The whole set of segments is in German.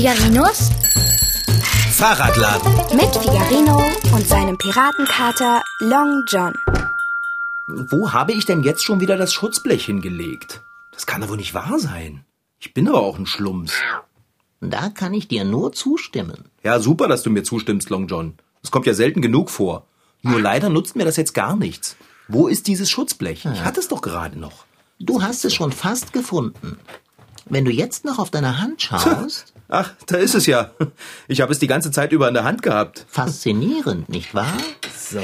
Figarinos Fahrradladen. mit Figarino und seinem Piratenkater Long John. Wo habe ich denn jetzt schon wieder das Schutzblech hingelegt? Das kann doch wohl nicht wahr sein. Ich bin aber auch ein Schlumps. Da kann ich dir nur zustimmen. Ja, super, dass du mir zustimmst, Long John. Das kommt ja selten genug vor. Nur leider nutzt mir das jetzt gar nichts. Wo ist dieses Schutzblech? Ich hatte es doch gerade noch. Du hast es schon fast gefunden. Wenn du jetzt noch auf deine Hand schaust, Ach, da ist es ja. Ich habe es die ganze Zeit über in der Hand gehabt. faszinierend, nicht wahr? So.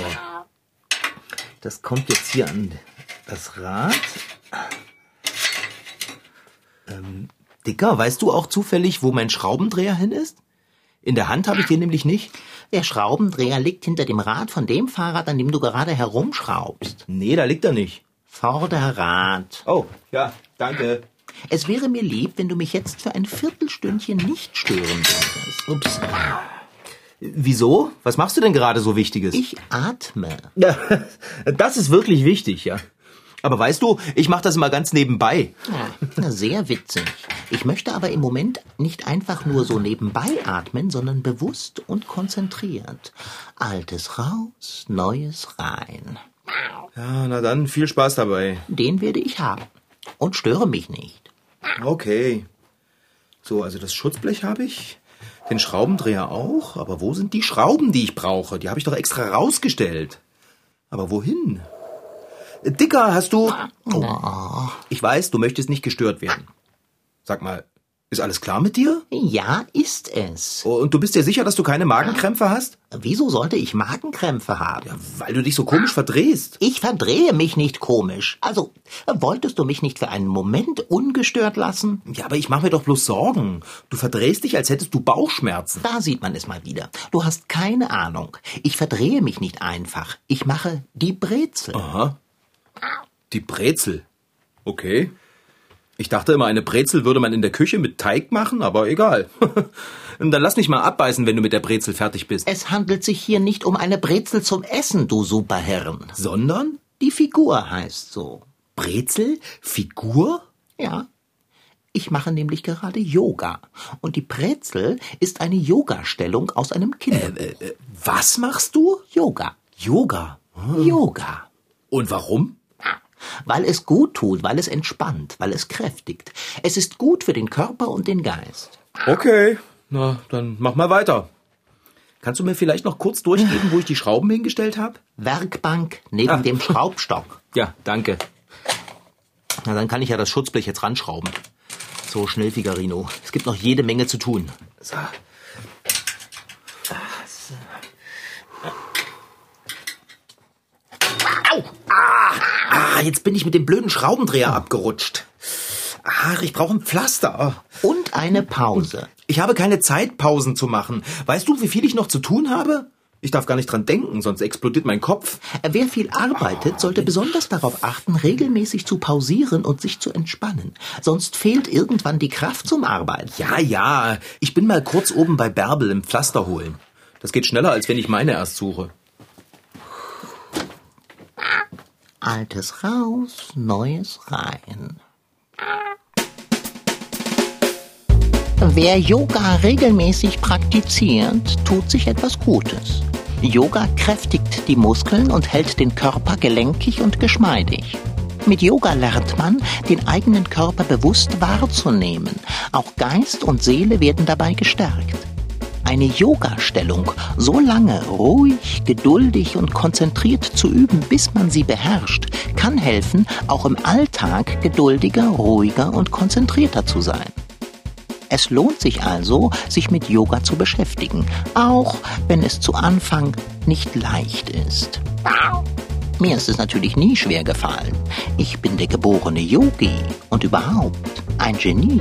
Das kommt jetzt hier an das Rad. Ähm, Dicker, weißt du auch zufällig, wo mein Schraubendreher hin ist? In der Hand habe ich den nämlich nicht. Der Schraubendreher liegt hinter dem Rad von dem Fahrrad, an dem du gerade herumschraubst. Nee, da liegt er nicht. Vorderrad. Oh, ja, danke. Es wäre mir lieb, wenn du mich jetzt für ein Viertelstündchen nicht stören würdest. Ups. Wieso? Was machst du denn gerade so Wichtiges? Ich atme. Ja, das ist wirklich wichtig, ja. Aber weißt du, ich mache das immer ganz nebenbei. Ja, sehr witzig. Ich möchte aber im Moment nicht einfach nur so nebenbei atmen, sondern bewusst und konzentriert. Altes raus, Neues rein. Ja, na dann, viel Spaß dabei. Den werde ich haben. Und störe mich nicht. Okay. So, also das Schutzblech habe ich, den Schraubendreher auch, aber wo sind die Schrauben, die ich brauche? Die habe ich doch extra rausgestellt. Aber wohin? Dicker, hast du... Oh, ich weiß, du möchtest nicht gestört werden. Sag mal, ist alles klar mit dir? Ja, ist es. Oh, Und du bist dir sicher, dass du keine Magenkrämpfe hast? Wieso sollte ich Magenkrämpfe haben? Weil du dich so komisch verdrehst. Ich verdrehe mich nicht komisch. Also, wolltest du mich nicht für einen Moment ungestört lassen? Ja, aber ich mache mir doch bloß Sorgen. Du verdrehst dich, als hättest du Bauchschmerzen. Da sieht man es mal wieder. Du hast keine Ahnung. Ich verdrehe mich nicht einfach. Ich mache die Brezel. Aha. Die Brezel. Okay. Ich dachte immer, eine Brezel würde man in der Küche mit Teig machen, aber egal. Dann lass mich mal abbeißen, wenn du mit der Brezel fertig bist. Es handelt sich hier nicht um eine Brezel zum Essen, du Superherren. Sondern? Die Figur heißt so. Brezel? Figur? Ja. Ich mache nämlich gerade Yoga. Und die Brezel ist eine Yoga-Stellung aus einem Kinderbuch. Äh, was machst du? Yoga. Yoga. Yoga. Und warum? Weil es gut tut, weil es entspannt, weil es kräftigt. Es ist gut für den Körper und den Geist. Okay. Na, dann mach mal weiter. Kannst du mir vielleicht noch kurz durchgeben, wo ich die Schrauben hingestellt habe? Werkbank neben Ah. dem Schraubstock. Ja, danke. Na, dann kann ich ja das Schutzblech jetzt ranschrauben. So schnell, Figarino. Es gibt noch jede Menge zu tun. So. Au! Ah, ah, jetzt bin ich mit dem blöden Schraubendreher abgerutscht. Ach, ich brauche ein Pflaster. Und eine Pause. Ich habe keine Zeit, Pausen zu machen. Weißt du, wie viel ich noch zu tun habe? Ich darf gar nicht dran denken, sonst explodiert mein Kopf. Wer viel arbeitet, sollte besonders darauf achten, regelmäßig zu pausieren und sich zu entspannen. Sonst fehlt irgendwann die Kraft zum Arbeiten. Ja, ja. Ich bin mal kurz oben bei Bärbel im Pflaster holen. Das geht schneller, als wenn ich meine erst suche. Altes raus, Neues rein. Wer Yoga regelmäßig praktiziert, tut sich etwas Gutes. Yoga kräftigt die Muskeln und hält den Körper gelenkig und geschmeidig. Mit Yoga lernt man, den eigenen Körper bewusst wahrzunehmen. Auch Geist und Seele werden dabei gestärkt. Eine Yoga-Stellung so lange ruhig, geduldig und konzentriert zu üben, bis man sie beherrscht, kann helfen, auch im Alltag geduldiger, ruhiger und konzentrierter zu sein. Es lohnt sich also, sich mit Yoga zu beschäftigen, auch wenn es zu Anfang nicht leicht ist. Mir ist es natürlich nie schwer gefallen. Ich bin der geborene Yogi und überhaupt ein Genie.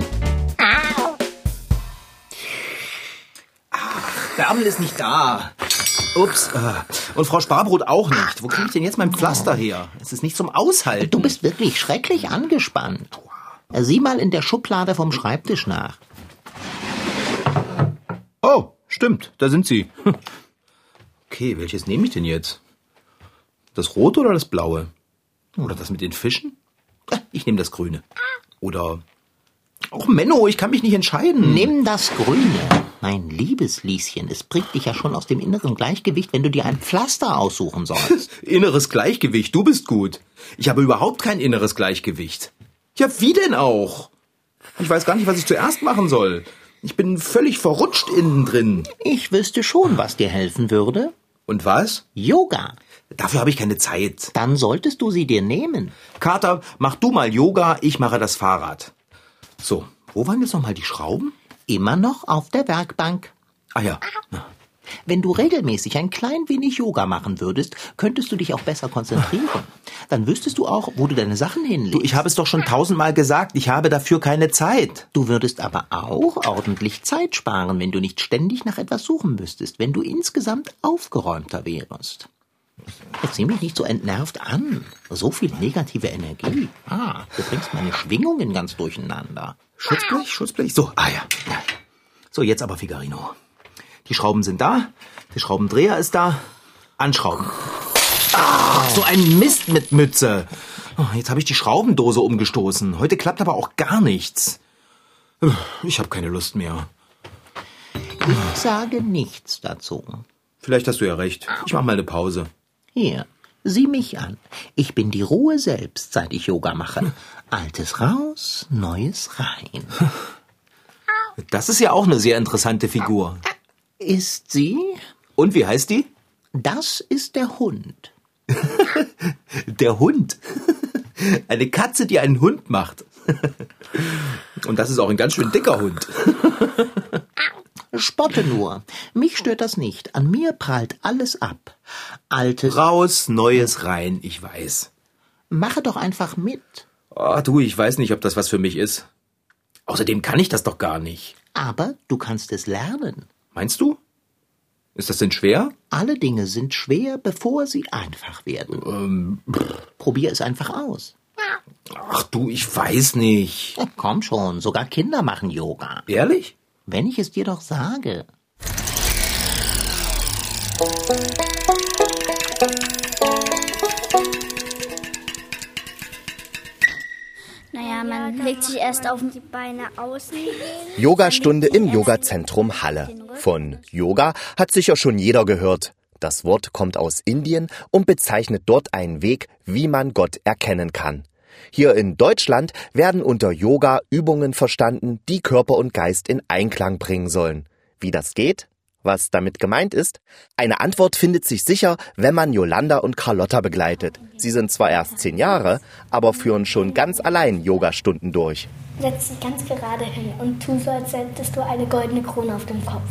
Bärbel ist nicht da. Ups. äh, Und Frau Sparbrot auch nicht. Wo kriege ich denn jetzt mein Pflaster her? Es ist nicht zum Aushalten. Du bist wirklich schrecklich angespannt. Sieh mal in der Schublade vom Schreibtisch nach. Oh, stimmt. Da sind sie. Okay, welches nehme ich denn jetzt? Das rote oder das blaue? Oder das mit den Fischen? Ah, Ich nehme das grüne. Oder Och, Menno, ich kann mich nicht entscheiden. Nimm das Grüne. Mein liebes Lieschen, es bringt dich ja schon aus dem inneren Gleichgewicht, wenn du dir ein Pflaster aussuchen sollst. Inneres Gleichgewicht, du bist gut. Ich habe überhaupt kein inneres Gleichgewicht. Ja, wie denn auch? Ich weiß gar nicht, was ich zuerst machen soll. Ich bin völlig verrutscht innen drin. Ich wüsste schon, was dir helfen würde. Und was? Yoga. Dafür habe ich keine Zeit. Dann solltest du sie dir nehmen. Kater, mach du mal Yoga, ich mache das Fahrrad. So, wo waren jetzt noch mal die Schrauben? Immer noch auf der Werkbank. Ah ja. Wenn du regelmäßig ein klein wenig Yoga machen würdest, könntest du dich auch besser konzentrieren. Dann wüsstest du auch, wo du deine Sachen hinlegst. Du, ich habe es doch schon tausendmal gesagt, ich habe dafür keine Zeit. Du würdest aber auch ordentlich Zeit sparen, wenn du nicht ständig nach etwas suchen müsstest, wenn du insgesamt aufgeräumter wärst. Jetzt sieh mich nicht so entnervt an. So viel negative Energie. Ah, du bringst meine Schwingungen ganz durcheinander. Schutzblech, Schutzblech. So, ah ja. ja. So, jetzt aber Figarino. Die Schrauben sind da, der Schraubendreher ist da. Anschrauben. Ah, so ein Mist mit Mütze. Oh, jetzt habe ich die Schraubendose umgestoßen. Heute klappt aber auch gar nichts. Ich habe keine Lust mehr. Ich sage nichts dazu. Vielleicht hast du ja recht. Ich mache mal eine Pause. Hier, sieh mich an. Ich bin die Ruhe selbst, seit ich Yoga mache. Altes raus, Neues rein. Das ist ja auch eine sehr interessante Figur. Ist sie? Und wie heißt die? Das ist der Hund. Der Hund. Eine Katze, die einen Hund macht. Und das ist auch ein ganz schön dicker Hund. Spotte nur. Mich stört das nicht. An mir prallt alles ab. Altes. Raus, Neues rein, ich weiß. Mache doch einfach mit. Oh, du, ich weiß nicht, ob das was für mich ist. Außerdem kann ich das doch gar nicht. Aber du kannst es lernen. Meinst du? Ist das denn schwer? Alle Dinge sind schwer, bevor sie einfach werden. Ähm, Probier es einfach aus. ach du, ich weiß nicht. Ja, komm schon, sogar Kinder machen Yoga. Ehrlich? Wenn ich es dir doch sage. Naja, man legt sich erst auf die Beine außen. Yogastunde im Yogazentrum Halle. Von Yoga hat sicher schon jeder gehört. Das Wort kommt aus Indien und bezeichnet dort einen Weg, wie man Gott erkennen kann. Hier in Deutschland werden unter Yoga Übungen verstanden, die Körper und Geist in Einklang bringen sollen. Wie das geht? Was damit gemeint ist? Eine Antwort findet sich sicher, wenn man Yolanda und Carlotta begleitet. Sie sind zwar erst zehn Jahre, aber führen schon ganz allein Yogastunden durch. Setz dich ganz gerade hin und tu so, als hättest du eine goldene Krone auf dem Kopf.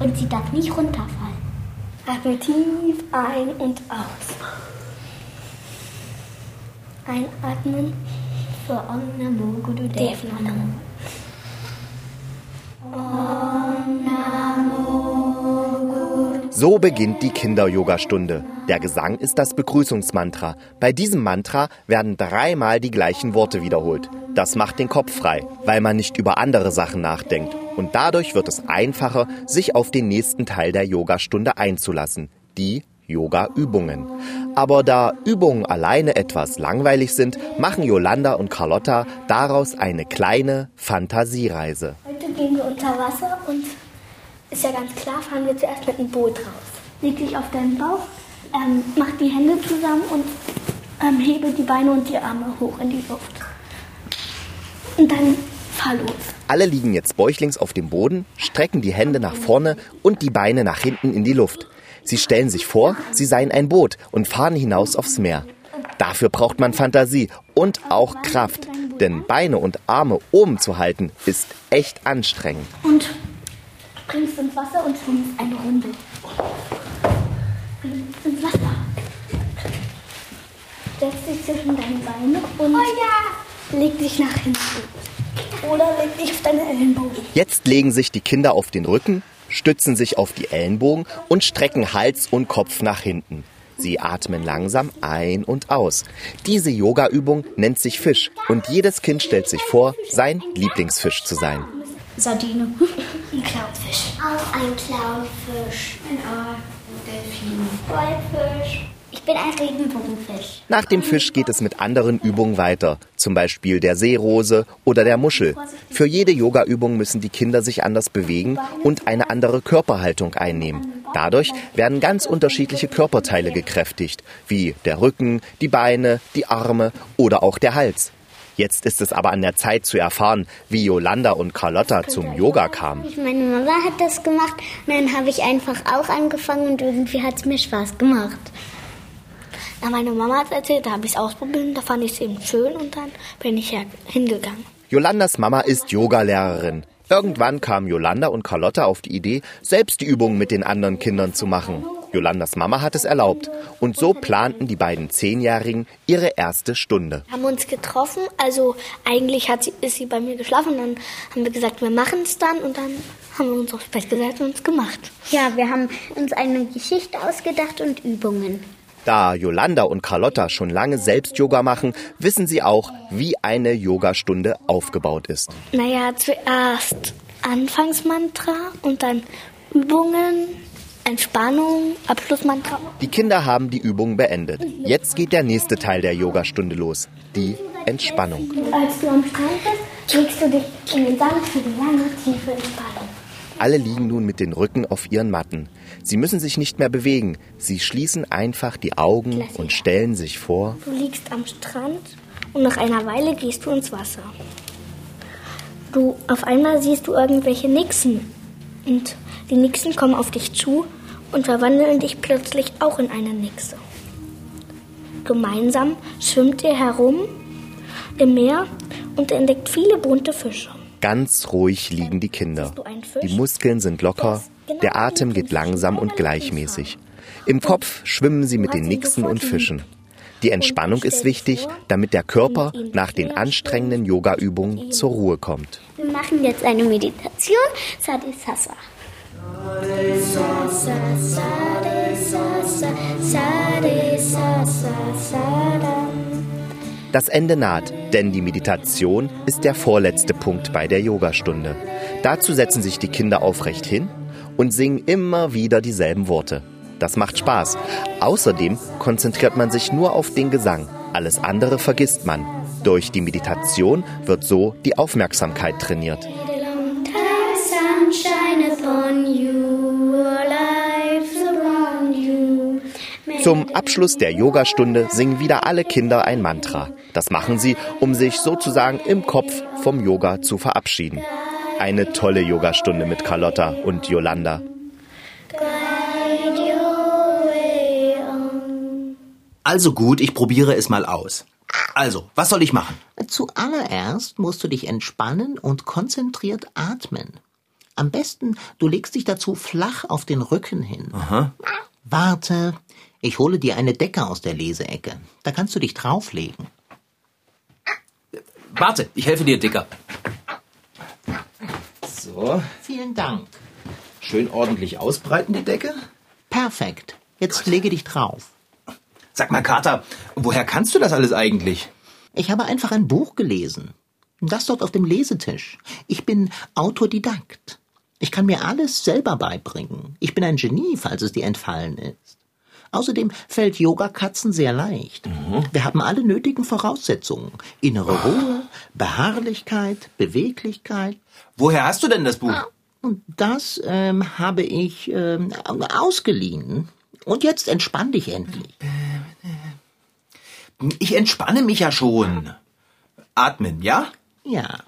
Und sie darf nicht runterfallen. Atme tief ein und aus. Einatmen für Om Namo Gurudev Namo. So beginnt die Kinder-Yoga-Stunde. Der Gesang ist das Begrüßungsmantra. Bei diesem Mantra werden dreimal die gleichen Worte wiederholt. Das macht den Kopf frei, weil man nicht über andere Sachen nachdenkt. Und dadurch wird es einfacher, sich auf den nächsten Teil der Yogastunde einzulassen. Die Yoga-Übungen. Aber da Übungen alleine etwas langweilig sind, machen Yolanda und Carlotta daraus eine kleine Fantasiereise. Heute gehen wir unter Wasser und ist ja ganz klar, fahren wir zuerst mit dem Boot raus. Leg dich auf deinen Bauch, ähm, mach die Hände zusammen und ähm, hebe die Beine und die Arme hoch in die Luft. Und dann fahr los. Alle liegen jetzt bäuchlings auf dem Boden, strecken die Hände nach vorne und die Beine nach hinten in die Luft. Sie stellen sich vor, sie seien ein Boot und fahren hinaus aufs Meer. Dafür braucht man Fantasie und auch Kraft, denn Beine und Arme oben zu halten ist echt anstrengend. Und springst ins Wasser und schwimmst eine Runde. Springst ins Wasser. Setz dich zwischen deine Beine und leg dich nach hinten. Oder leg dich auf deine Ellenbogen. Jetzt legen sich die Kinder auf den Rücken, stützen sich auf die Ellenbogen und strecken Hals und Kopf nach hinten. Sie atmen langsam ein und aus. Diese Yoga-Übung nennt sich Fisch und jedes Kind stellt sich vor, sein Lieblingsfisch zu sein. Sardine. Ein Clownfisch. Auch ein Clownfisch. Ein. Delfin. Goldfisch. Ich bin ein Regenbogenfisch. Nach dem Fisch geht es mit anderen Übungen weiter, zum Beispiel der Seerose oder der Muschel. Für jede Yoga-Übung müssen die Kinder sich anders bewegen und eine andere Körperhaltung einnehmen. Dadurch werden ganz unterschiedliche Körperteile gekräftigt, wie der Rücken, die Beine, die Arme oder auch der Hals. Jetzt ist es aber an der Zeit zu erfahren, wie Yolanda und Carlotta zum Yoga kamen. Meine Mama hat das gemacht und dann habe ich einfach auch angefangen und irgendwie hat es mir Spaß gemacht. Ja, meine Mama hat erzählt, da habe ich es ausprobiert, da fand ich es eben schön und dann bin ich ja hingegangen. Yolandas Mama ist Yogalehrerin. Irgendwann kamen Yolanda und Carlotta auf die Idee, selbst die Übungen mit den anderen Kindern zu machen. Jolandas Mama hat es erlaubt. Und so planten die beiden Zehnjährigen ihre erste Stunde. Wir haben uns getroffen, also eigentlich hat sie, ist sie bei mir geschlafen. Dann haben wir gesagt, wir machen es dann und dann haben wir uns aufs Bett gesetzt und es gemacht. Ja, wir haben uns eine Geschichte ausgedacht und Übungen. Da Yolanda und Carlotta schon lange selbst Yoga machen, wissen sie auch, wie eine Yogastunde aufgebaut ist. Naja, zuerst Anfangsmantra und dann Übungen, Entspannung, Abschlussmantra. Die Kinder haben die Übung beendet. Jetzt geht der nächste Teil der Yogastunde los, die Entspannung. Als du am Strand bist, legst du dich in den Sand für die lange, tiefe Entspannung. Alle liegen nun mit den Rücken auf ihren Matten. Sie müssen sich nicht mehr bewegen. Sie schließen einfach die Augen und stellen sich vor. Du liegst am Strand und nach einer Weile gehst du ins Wasser. Du, auf einmal siehst du irgendwelche Nixen. Und die Nixen kommen auf dich zu und verwandeln dich plötzlich auch in eine Nixe. Gemeinsam schwimmt ihr herum im Meer und entdeckt viele bunte Fische. Ganz ruhig liegen die Kinder. Die Muskeln sind locker, der Atem geht langsam und gleichmäßig. Im Kopf schwimmen sie mit den Nixen und Fischen. Die Entspannung ist wichtig, damit der Körper nach den anstrengenden Yoga-Übungen zur Ruhe kommt. Wir machen jetzt eine Meditation, Sadhisasa. Das Ende naht, denn die Meditation ist der vorletzte Punkt bei der Yogastunde. Dazu setzen sich die Kinder aufrecht hin und singen immer wieder dieselben Worte. Das macht Spaß. Außerdem konzentriert man sich nur auf den Gesang. Alles andere vergisst man. Durch die Meditation wird so die Aufmerksamkeit trainiert. Zum Abschluss der Yogastunde singen wieder alle Kinder ein Mantra. Das machen sie, um sich sozusagen im Kopf vom Yoga zu verabschieden. Eine tolle Yogastunde mit Carlotta und Yolanda. Also gut, ich probiere es mal aus. Also, was soll ich machen? Zuallererst musst du dich entspannen und konzentriert atmen. Am besten, du legst dich dazu flach auf den Rücken hin. Aha. Warte, ich hole dir eine Decke aus der Leseecke. Da kannst du dich drauflegen. Warte, ich helfe dir, Dicker. So, Vielen Dank. schön ordentlich ausbreiten die Decke. Perfekt. Jetzt lege dich drauf. Sag mal, Kater, woher kannst du das alles eigentlich? Ich habe einfach ein Buch gelesen. Das dort auf dem Lesetisch. Ich bin Autodidakt. Ich kann mir alles selber beibringen. Ich bin ein Genie, falls es dir entfallen ist. Außerdem fällt Yogakatzen sehr leicht. Wir haben alle nötigen Voraussetzungen. Innere Ruhe, Beharrlichkeit, Beweglichkeit. Woher hast du denn das Buch? Und das ähm, habe ich ähm, ausgeliehen. Und jetzt entspann dich endlich. Ich entspanne mich ja schon. Atmen, ja? Ja.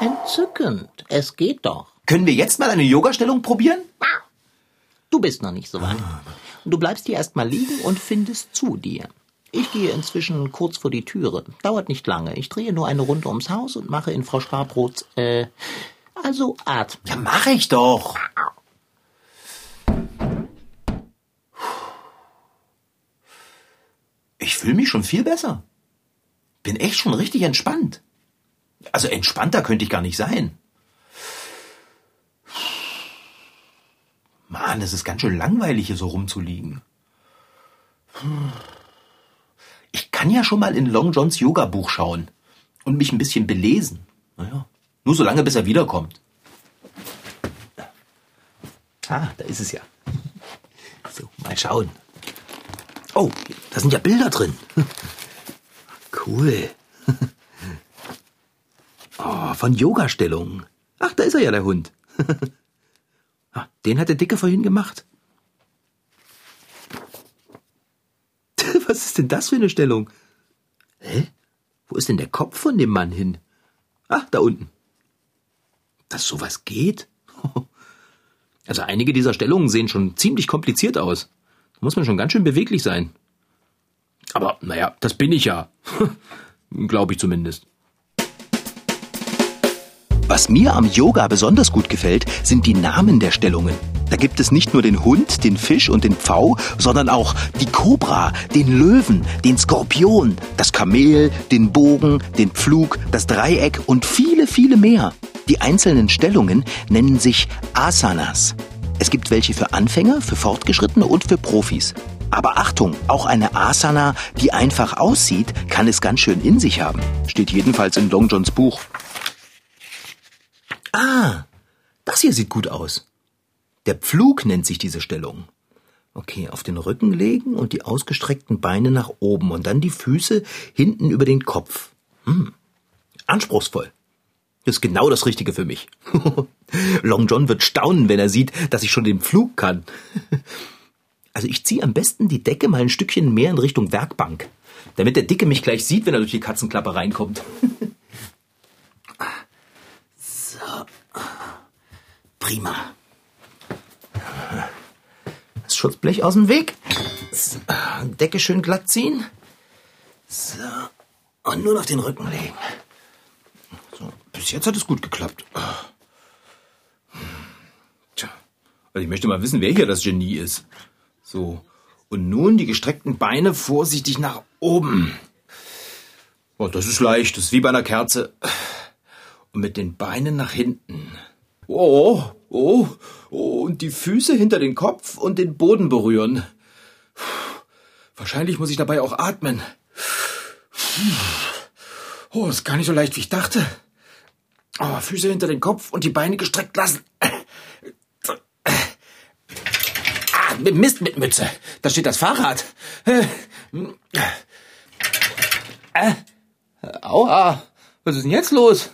Entzückend. Es geht doch. Können wir jetzt mal eine Yogastellung probieren? Du bist noch nicht so weit. Du bleibst hier erstmal liegen und findest zu dir. Ich gehe inzwischen kurz vor die Türe. Dauert nicht lange. Ich drehe nur eine Runde ums Haus und mache in Frau Schlabrots, äh, also atmen. Ja, mache ich doch. Ich fühle mich schon viel besser. Bin echt schon richtig entspannt. Also entspannter könnte ich gar nicht sein. Mann, es ist ganz schön langweilig, hier so rumzuliegen. Ich kann ja schon mal in Long Johns Yoga-Buch schauen und mich ein bisschen belesen. Naja, nur so lange, bis er wiederkommt. Ah, da ist es ja. So, mal schauen. Oh, da sind ja Bilder drin. Cool. Oh, von Yoga-Stellungen. Ach, da ist er ja, der Hund. Ah, Den hat der Dicke vorhin gemacht. Was ist denn das für eine Stellung? Hä? Wo ist denn der Kopf von dem Mann hin? Ach, da unten. Dass sowas geht? Also einige dieser Stellungen sehen schon ziemlich kompliziert aus. Da muss man schon ganz schön beweglich sein. Aber naja, das bin ich ja. Glaube ich zumindest. Was mir am Yoga besonders gut gefällt, sind die Namen der Stellungen. Da gibt es nicht nur den Hund, den Fisch und den Pfau, sondern auch die Kobra, den Löwen, den Skorpion, das Kamel, den Bogen, den Pflug, das Dreieck und viele, viele mehr. Die einzelnen Stellungen nennen sich Asanas. Es gibt welche für Anfänger, für Fortgeschrittene und für Profis. Aber Achtung, auch eine Asana, die einfach aussieht, kann es ganz schön in sich haben. Steht jedenfalls in Long Johns Buch. Ah, das hier sieht gut aus. Der Pflug nennt sich diese Stellung. Okay, auf den Rücken legen und die ausgestreckten Beine nach oben und dann die Füße hinten über den Kopf. Hm. Anspruchsvoll. Ist genau das Richtige für mich. Long John wird staunen, wenn er sieht, dass ich schon den Pflug kann. Also ich ziehe am besten die Decke mal ein Stückchen mehr in Richtung Werkbank, damit der Dicke mich gleich sieht, wenn er durch die Katzenklappe reinkommt. Prima. Das Schutzblech aus dem Weg. Decke schön glatt ziehen. So. Und nun auf den Rücken legen. So. Bis jetzt hat es gut geklappt. Tja. Also ich möchte mal wissen, wer hier das Genie ist. So. Und nun die gestreckten Beine vorsichtig nach oben. Oh, das ist leicht, das ist wie bei einer Kerze. Und mit den Beinen nach hinten. Oh, oh, oh, und die Füße hinter den Kopf und den Boden berühren. Wahrscheinlich muss ich dabei auch atmen. Oh, ist gar nicht so leicht, wie ich dachte. Oh, Füße hinter den Kopf und die Beine gestreckt lassen. Ah, Mist mit Mütze. Da steht das Fahrrad. Äh, aua, was ist denn jetzt los?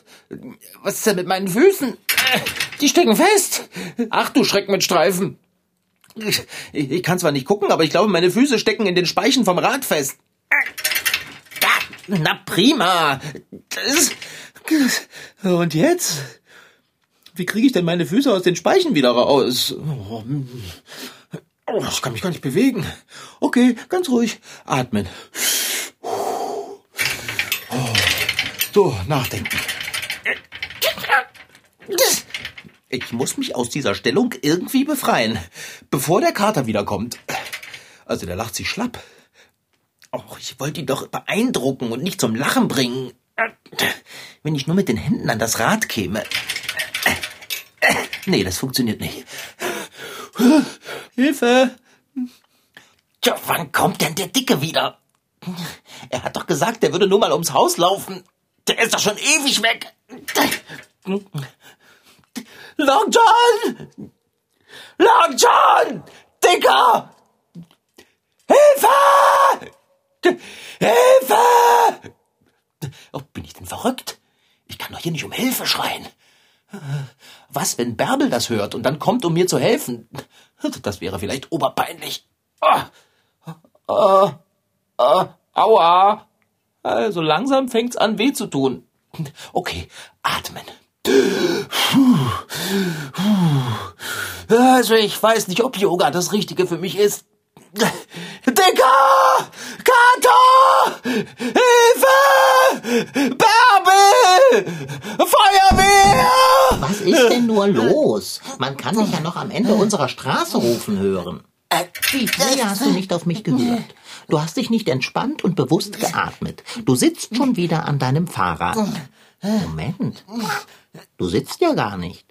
Was ist denn mit meinen Füßen? Äh, Die stecken fest. Ach du Schreck mit Streifen. Ich, ich kann zwar nicht gucken, aber ich glaube, meine Füße stecken in den Speichen vom Rad fest. Ja, Na prima. Das, und jetzt? Wie kriege ich denn meine Füße aus den Speichen wieder raus? Oh, oh, ich kann mich gar nicht bewegen. Okay, ganz ruhig. Atmen. Oh, So, nachdenken. Ich muss mich aus dieser Stellung irgendwie befreien, bevor der Kater wiederkommt. Also der lacht sich schlapp. Och, ich wollte ihn doch beeindrucken und nicht zum Lachen bringen. Wenn ich nur mit den Händen an das Rad käme. Nee, das funktioniert nicht. Hilfe! Tja, wann kommt denn der Dicke wieder? Er hat doch gesagt, er würde nur mal ums Haus laufen. Der ist doch schon ewig weg. Long John! Long John! Dicker! Hilfe! Hilfe! Oh, bin ich denn verrückt? Ich kann doch hier nicht um Hilfe schreien. Was, wenn Bärbel das hört und dann kommt, um mir zu helfen? Das wäre vielleicht oberpeinlich. Ah, ah, ah, aua. Also langsam fängt's an, weh zu tun. Okay, atmen. Also ich weiß nicht, ob Yoga das Richtige für mich ist. Dicker! Kato! Hilfe! Bärbel! Feuerwehr! Was ist denn nur los? Man kann dich ja noch am Ende unserer Straße rufen hören. Wie früher hast du nicht auf mich gehört. Du hast dich nicht entspannt und bewusst geatmet. Du sitzt schon wieder an deinem Fahrrad. Moment. Du sitzt ja gar nicht.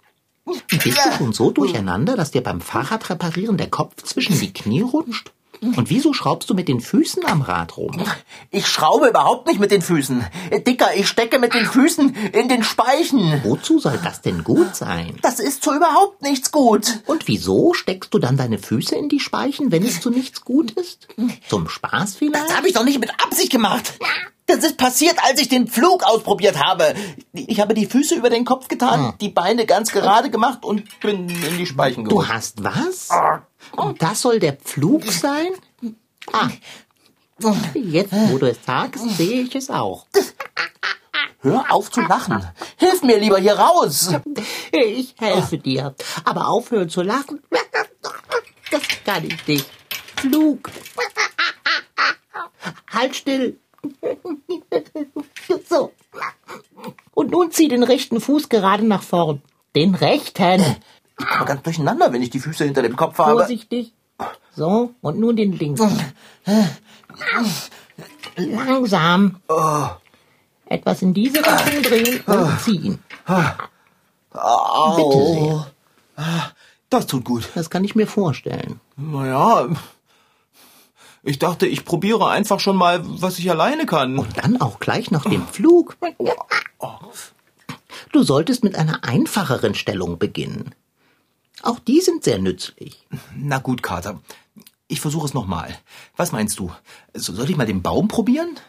Bist du schon so durcheinander, dass dir beim Fahrradreparieren der Kopf zwischen die Knie rutscht? Und wieso schraubst du mit den Füßen am Rad rum? Ich schraube überhaupt nicht mit den Füßen. Dicker, ich stecke mit den Füßen in den Speichen. Wozu soll das denn gut sein? Das ist so überhaupt nichts gut. Und wieso steckst du dann deine Füße in die Speichen, wenn es zu nichts gut ist? Zum Spaß vielleicht? Das habe ich doch nicht mit Absicht gemacht. Das ist passiert, als ich den Flug ausprobiert habe. Ich habe die Füße über den Kopf getan, die Beine ganz gerade gemacht und bin in die Speichen Du gerutscht. hast was? Und das soll der Pflug sein? Ah, jetzt, wo du es sagst, sehe ich es auch. Hör auf zu lachen. Hilf mir lieber hier raus. Ich helfe dir. Aber aufhören zu lachen, das kann ich nicht. Flug. Halt still. So. Und nun zieh den rechten Fuß gerade nach vorn. Den rechten. Ich komme ganz durcheinander, wenn ich die Füße hinter dem Kopf habe. Vorsichtig. So, und nun den linken. Langsam. Etwas in diese Richtung drehen und ziehen. Bitte sehr. Das tut gut. Das kann ich mir vorstellen. Naja, ich dachte, ich probiere einfach schon mal, was ich alleine kann. Und dann auch gleich noch den Flug. Du solltest mit einer einfacheren Stellung beginnen. Auch die sind sehr nützlich. Na gut, Kater. Ich versuche es nochmal. Was meinst du? So, soll ich mal den Baum probieren?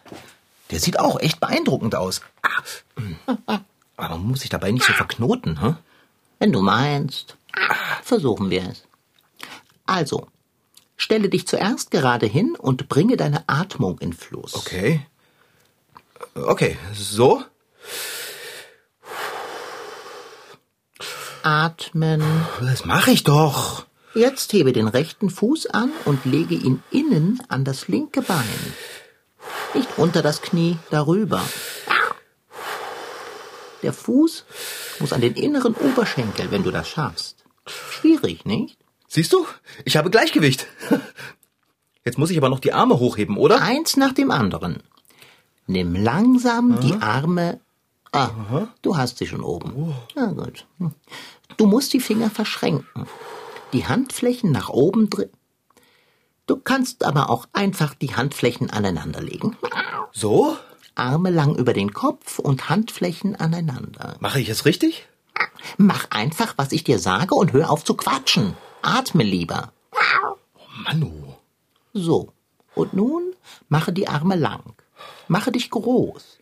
Der sieht auch echt beeindruckend aus. Ah, hm. Aber man muss sich dabei nicht so verknoten, hä? Wenn du meinst. Versuchen wir es. Also, stelle dich zuerst gerade hin und bringe deine Atmung in Fluss. Okay. Okay, so. Atmen. Das mache ich doch. Jetzt hebe den rechten Fuß an und lege ihn innen an das linke Bein. Nicht unter das Knie, darüber. Der Fuß muss an den inneren Oberschenkel, wenn du das schaffst. Schwierig, nicht? Siehst du? Ich habe Gleichgewicht. Jetzt muss ich aber noch die Arme hochheben, oder? Eins nach dem anderen. Nimm langsam die Arme. Ah, du hast sie schon oben. Na gut. Du musst die Finger verschränken. Die Handflächen nach oben drehen. Du kannst aber auch einfach die Handflächen aneinanderlegen. So? Arme lang über den Kopf und Handflächen aneinander. Mache ich es richtig? Mach einfach, was ich dir sage und hör auf zu quatschen. Atme lieber. Manu. So. Und nun mache die Arme lang. Mache dich groß.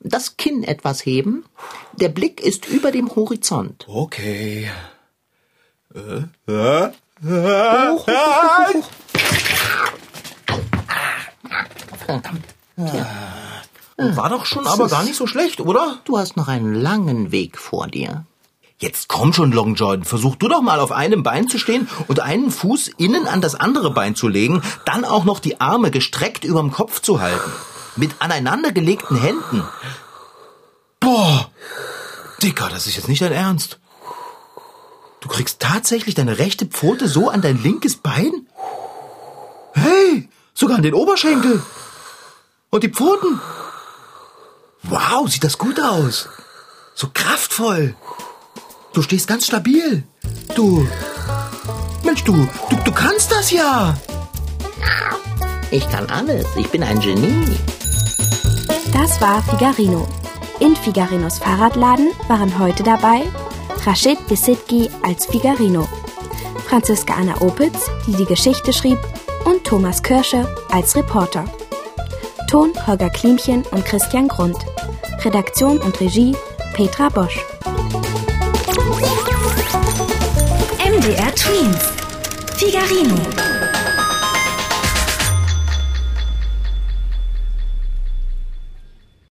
Das Kinn etwas heben. Der Blick ist über dem Horizont. Okay. Hoch, hoch, hoch, hoch, hoch. War doch schon aber gar nicht so schlecht, oder? Du hast noch einen langen Weg vor dir. Jetzt komm schon, Long John. Versuch du doch mal auf einem Bein zu stehen und einen Fuß innen an das andere Bein zu legen, dann auch noch die Arme gestreckt überm Kopf zu halten. Mit aneinandergelegten Händen. Boah! Dicker, das ist jetzt nicht dein Ernst. Du kriegst tatsächlich deine rechte Pfote so an dein linkes Bein? Hey, sogar an den Oberschenkel. Und die Pfoten. Wow, sieht das gut aus. So kraftvoll. Du stehst ganz stabil. Du. Mensch, du, du, du kannst das ja. Ich kann alles. Ich bin ein Genie. Das war Figarino. In Figarinos Fahrradladen waren heute dabei Rashid Bisitki als Figarino, Franziska Anna Opitz, die die Geschichte schrieb, und Thomas Kirsche als Reporter. Ton Holger Klimchen und Christian Grund. Redaktion und Regie Petra Bosch. MDR Twins. Figarino.